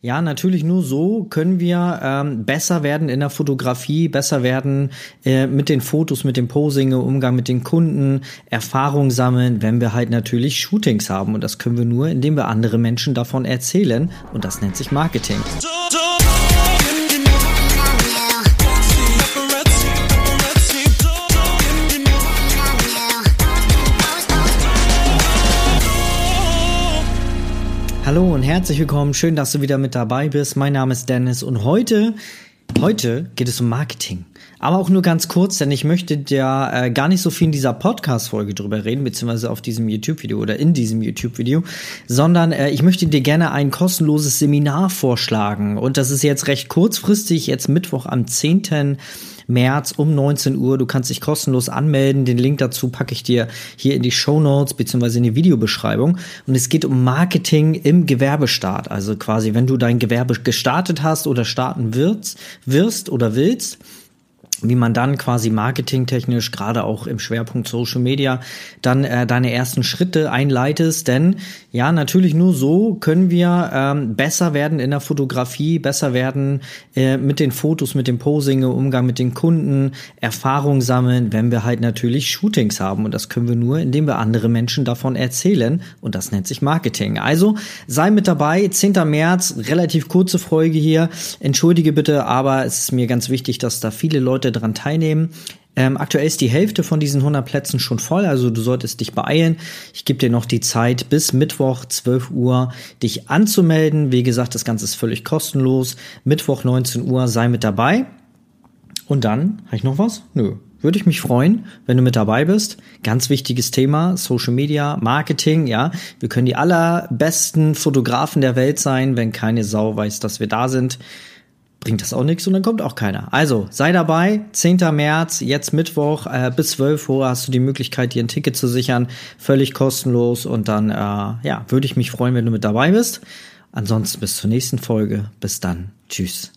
Ja, natürlich nur so können wir ähm, besser werden in der Fotografie, besser werden äh, mit den Fotos, mit dem Posing, im Umgang mit den Kunden, Erfahrung sammeln, wenn wir halt natürlich Shootings haben. Und das können wir nur, indem wir andere Menschen davon erzählen. Und das nennt sich Marketing. Hallo und herzlich willkommen. Schön, dass du wieder mit dabei bist. Mein Name ist Dennis und heute, heute geht es um Marketing. Aber auch nur ganz kurz, denn ich möchte ja äh, gar nicht so viel in dieser Podcast-Folge drüber reden, beziehungsweise auf diesem YouTube-Video oder in diesem YouTube-Video, sondern äh, ich möchte dir gerne ein kostenloses Seminar vorschlagen. Und das ist jetzt recht kurzfristig, jetzt Mittwoch am 10. März um 19 Uhr. Du kannst dich kostenlos anmelden. Den Link dazu packe ich dir hier in die Show Notes beziehungsweise in die Videobeschreibung. Und es geht um Marketing im Gewerbestart. Also quasi, wenn du dein Gewerbe gestartet hast oder starten wirst, wirst oder willst wie man dann quasi marketingtechnisch, gerade auch im Schwerpunkt Social Media, dann äh, deine ersten Schritte einleitest. Denn ja, natürlich nur so können wir ähm, besser werden in der Fotografie, besser werden äh, mit den Fotos, mit dem Posing, Umgang mit den Kunden, Erfahrung sammeln, wenn wir halt natürlich Shootings haben. Und das können wir nur, indem wir andere Menschen davon erzählen. Und das nennt sich Marketing. Also sei mit dabei, 10. März, relativ kurze Folge hier. Entschuldige bitte, aber es ist mir ganz wichtig, dass da viele Leute Leute daran teilnehmen. Ähm, aktuell ist die Hälfte von diesen 100 Plätzen schon voll, also du solltest dich beeilen. Ich gebe dir noch die Zeit bis Mittwoch 12 Uhr dich anzumelden. Wie gesagt, das Ganze ist völlig kostenlos. Mittwoch 19 Uhr sei mit dabei. Und dann, habe ich noch was? Nö. Würde ich mich freuen, wenn du mit dabei bist. Ganz wichtiges Thema, Social Media, Marketing, ja. Wir können die allerbesten Fotografen der Welt sein, wenn keine Sau weiß, dass wir da sind bringt das auch nichts und dann kommt auch keiner. Also sei dabei, 10. März, jetzt Mittwoch äh, bis 12 Uhr hast du die Möglichkeit, dir ein Ticket zu sichern, völlig kostenlos und dann äh, ja, würde ich mich freuen, wenn du mit dabei bist. Ansonsten bis zur nächsten Folge. Bis dann. Tschüss.